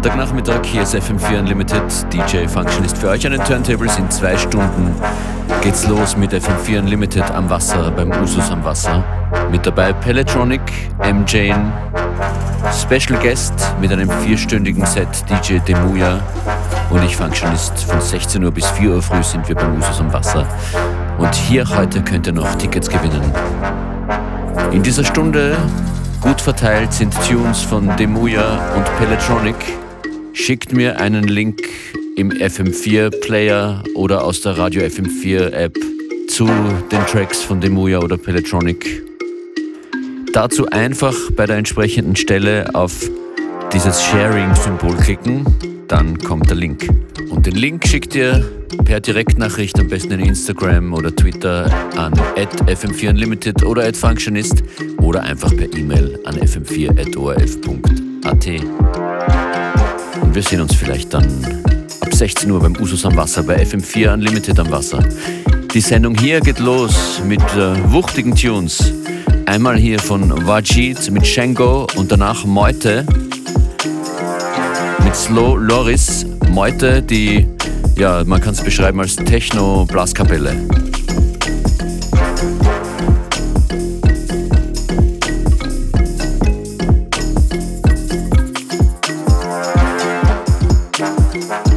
Freitagnachmittag, hier ist FM4 Unlimited. DJ Functionist für euch an den Turntables. In zwei Stunden geht's los mit FM4 Unlimited am Wasser, beim Usus am Wasser. Mit dabei Pelletronic, M. Jane, Special Guest mit einem vierstündigen Set DJ Demuya und ich Functionist. Von 16 Uhr bis 4 Uhr früh sind wir beim Usus am Wasser. Und hier heute könnt ihr noch Tickets gewinnen. In dieser Stunde gut verteilt sind Tunes von Demuya und Pelletronic. Schickt mir einen Link im FM4 Player oder aus der Radio FM4 App zu den Tracks von Demuya oder Pelletronic. Dazu einfach bei der entsprechenden Stelle auf dieses Sharing-Symbol klicken, dann kommt der Link. Und den Link schickt ihr per Direktnachricht, am besten in Instagram oder Twitter an fm4unlimited oder at functionist oder einfach per E-Mail an fm4.orf.at. Und wir sehen uns vielleicht dann ab 16 Uhr beim Usus am Wasser bei FM4 Unlimited am Wasser. Die Sendung hier geht los mit äh, wuchtigen Tunes. Einmal hier von Wajid mit Shango und danach Meute mit Slow Loris. Meute, die, ja, man kann es beschreiben als Techno-Blaskapelle. Bye.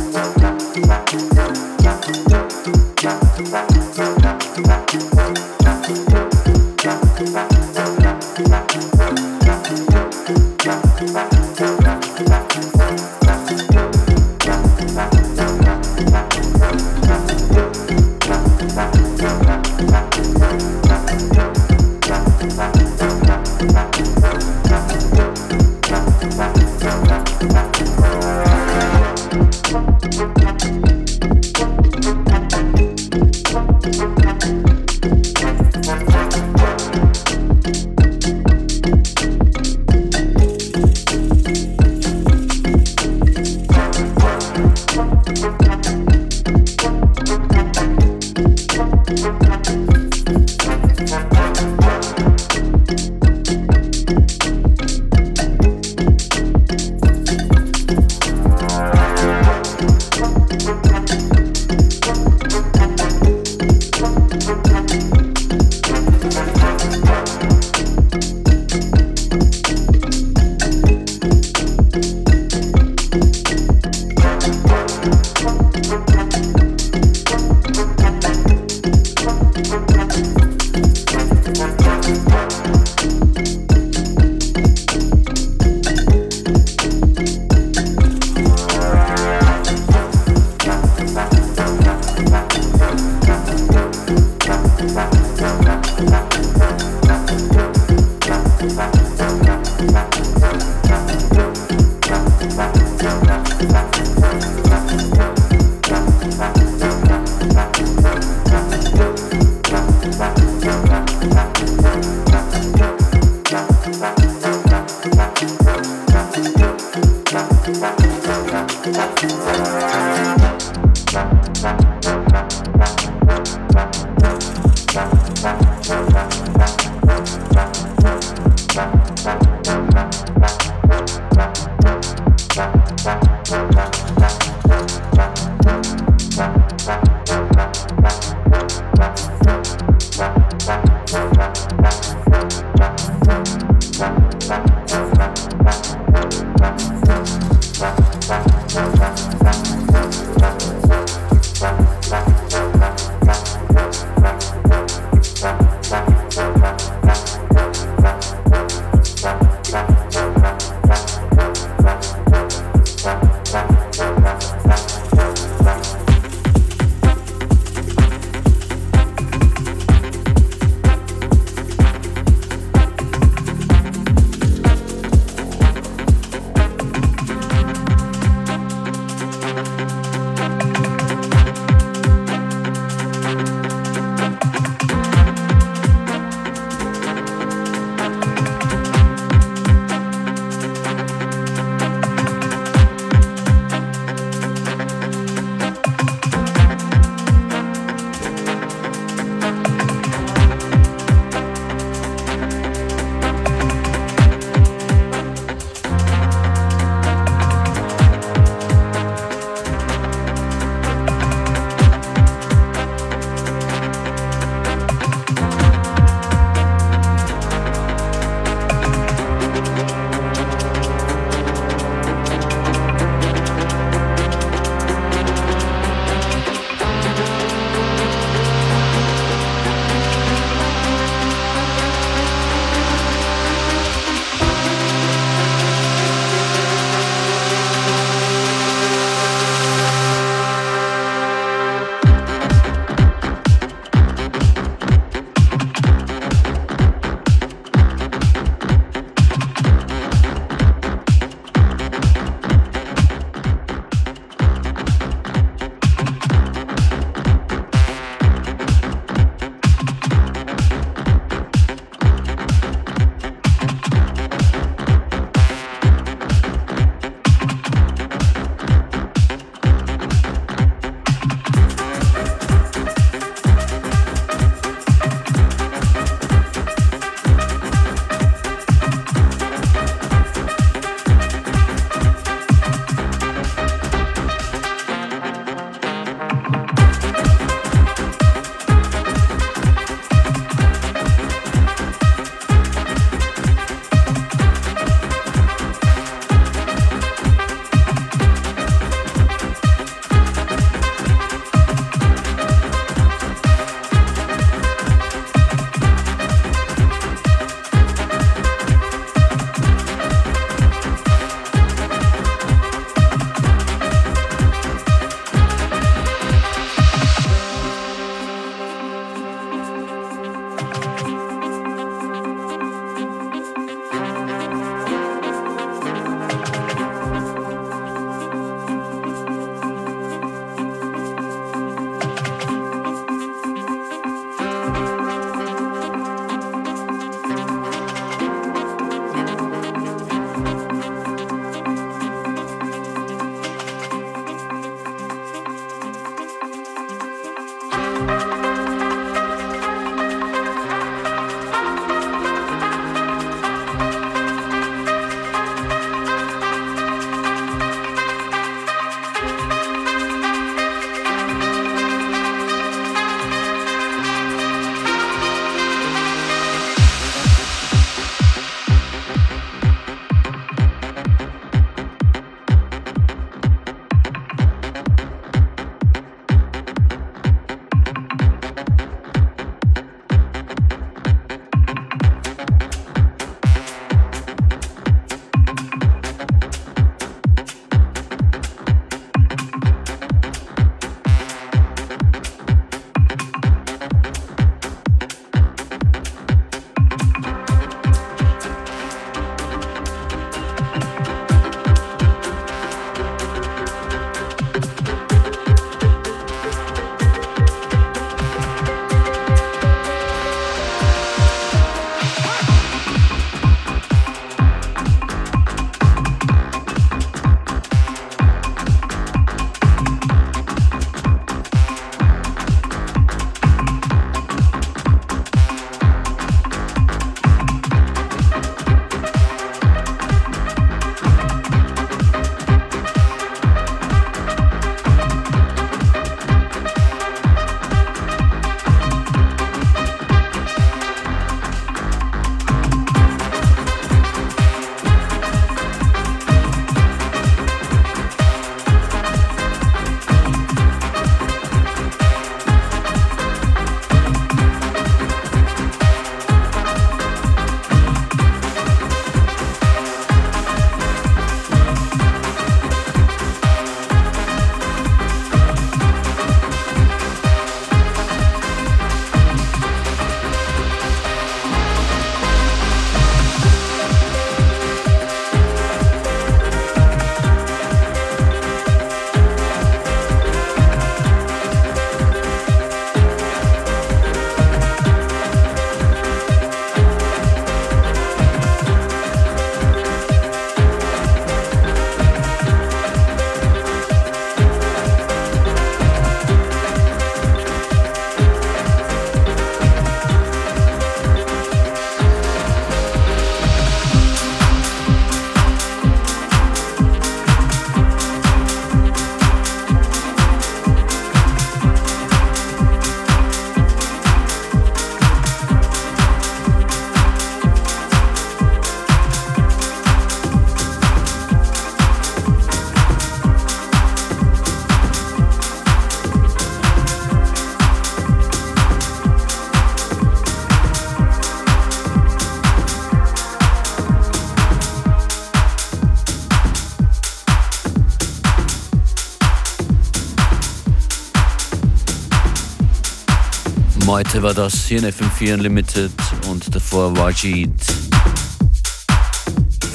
Meute war das hier in FM4 Unlimited und davor Wajid.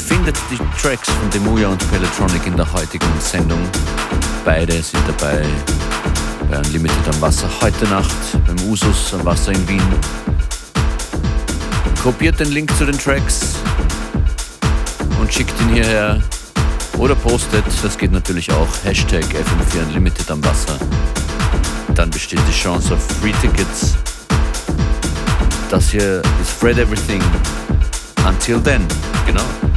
Findet die Tracks von Demuya und Peletronic in der heutigen Sendung. Beide sind dabei bei Unlimited am Wasser heute Nacht beim Usus am Wasser in Wien. Kopiert den Link zu den Tracks und schickt ihn hierher oder postet, das geht natürlich auch, Hashtag FM4 Unlimited am Wasser dann besteht die Chance auf Free Tickets. Das hier ist Fred Everything. Until then, genau.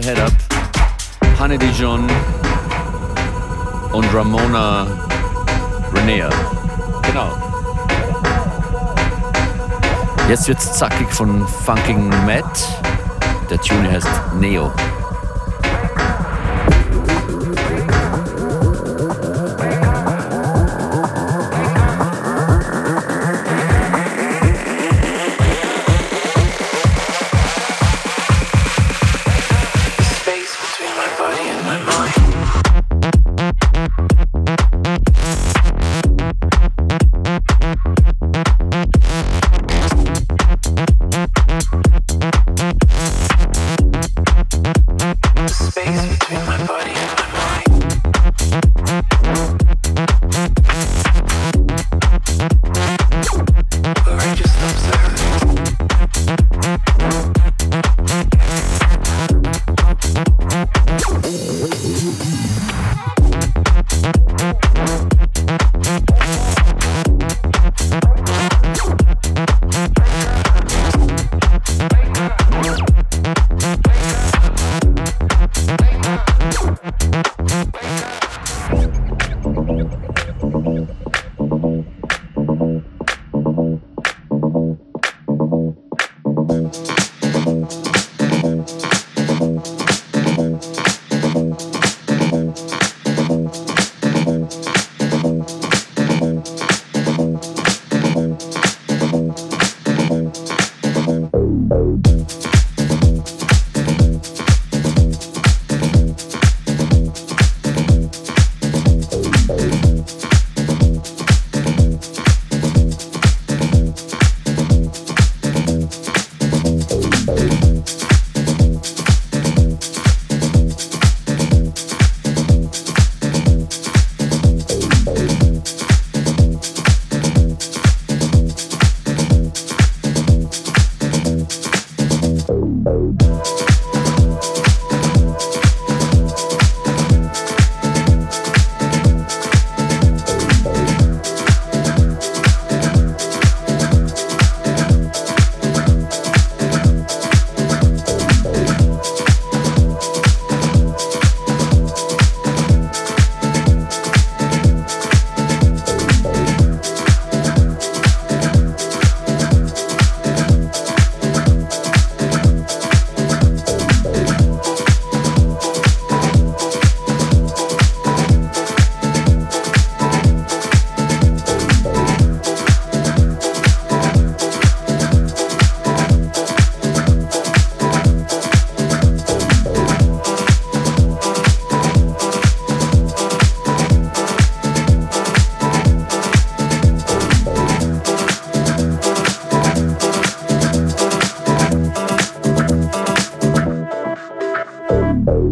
Head Up, Honey Dijon und Ramona Renea. Genau. Jetzt wird's zackig von Funking Matt. Der Tune heißt Neo.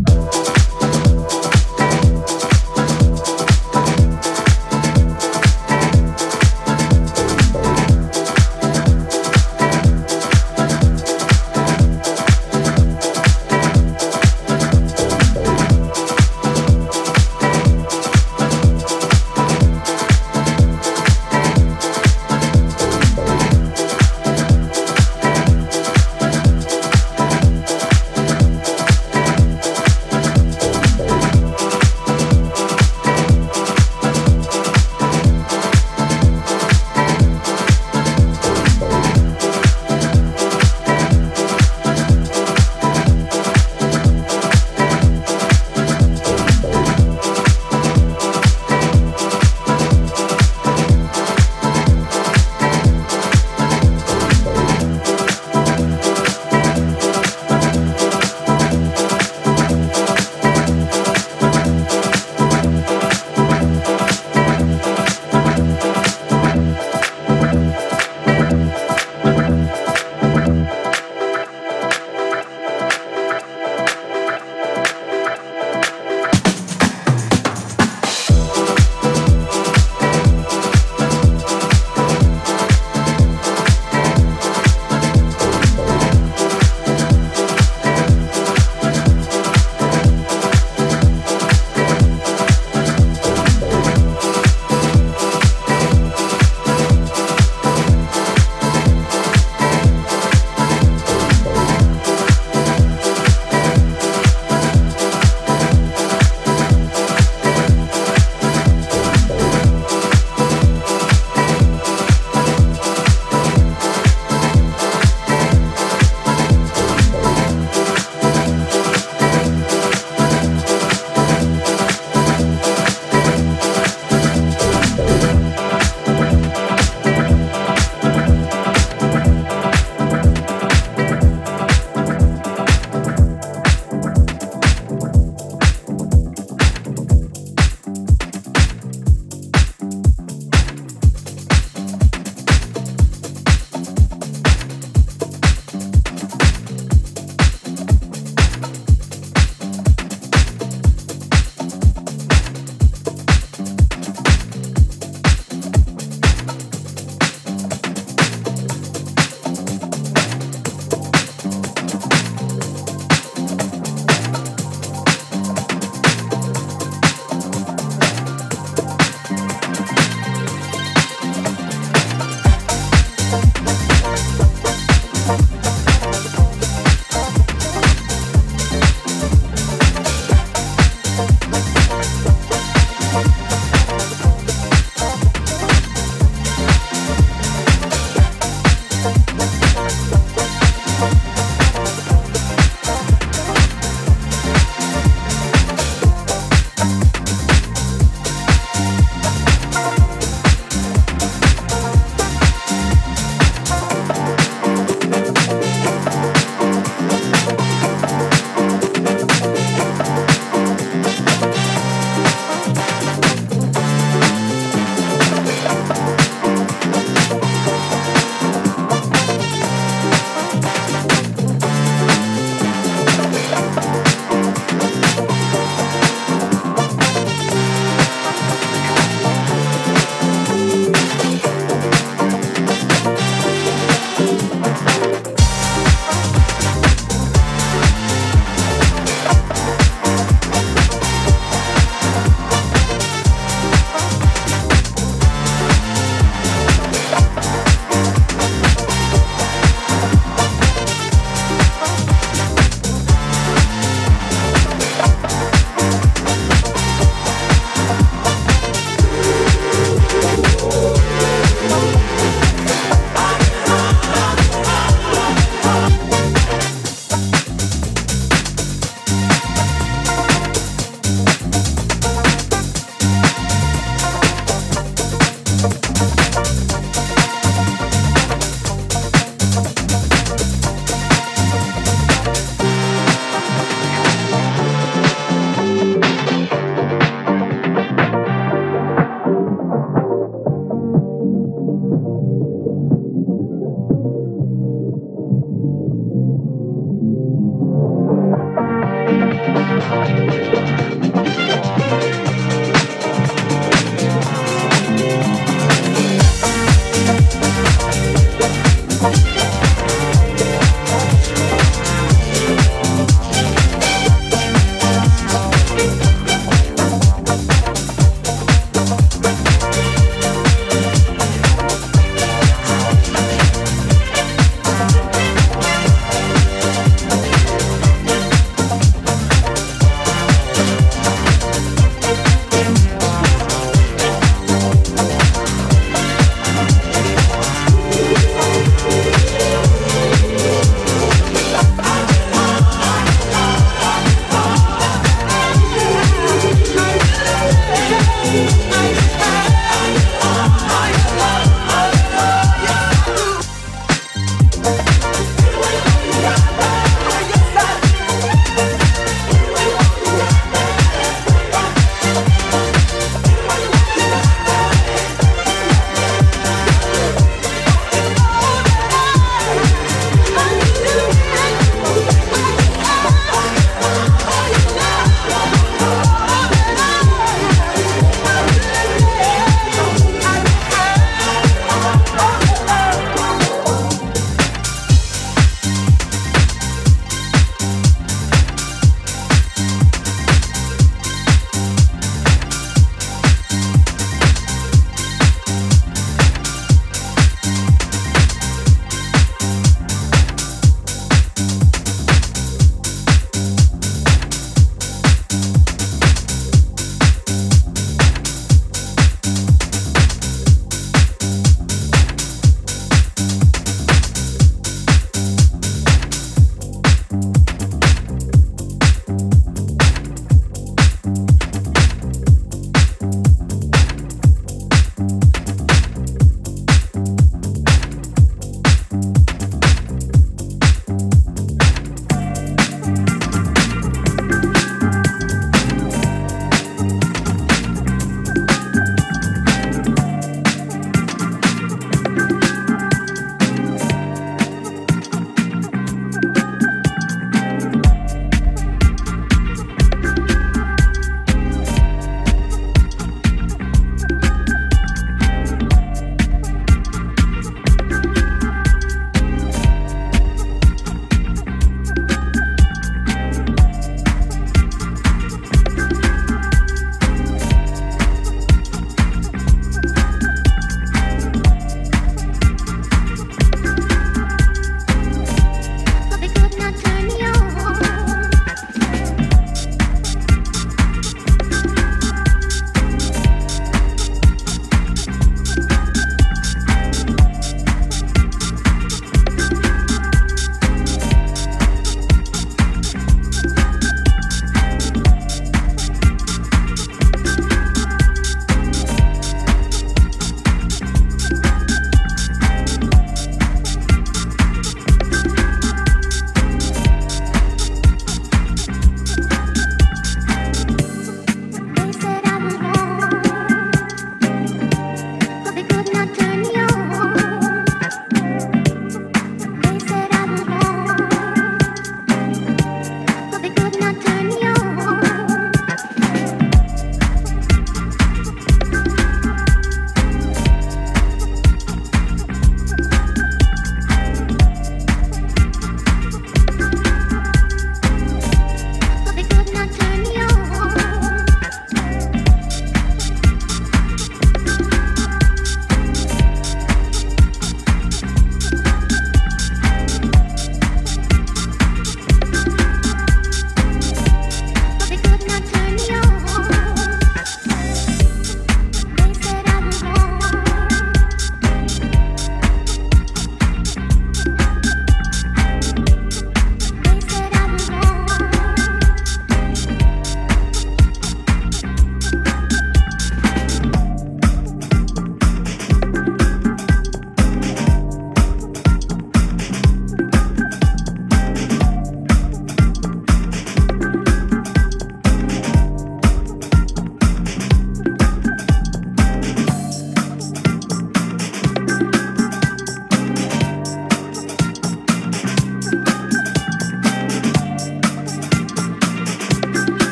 Bye. Thank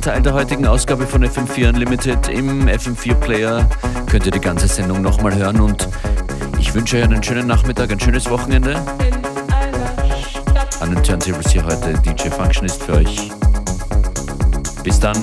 letzten Teil der heutigen Ausgabe von FM4 Unlimited. Im FM4 Player könnt ihr die ganze Sendung nochmal hören und ich wünsche euch einen schönen Nachmittag, ein schönes Wochenende. An den Turntables hier heute DJ Functionist für euch. Bis dann.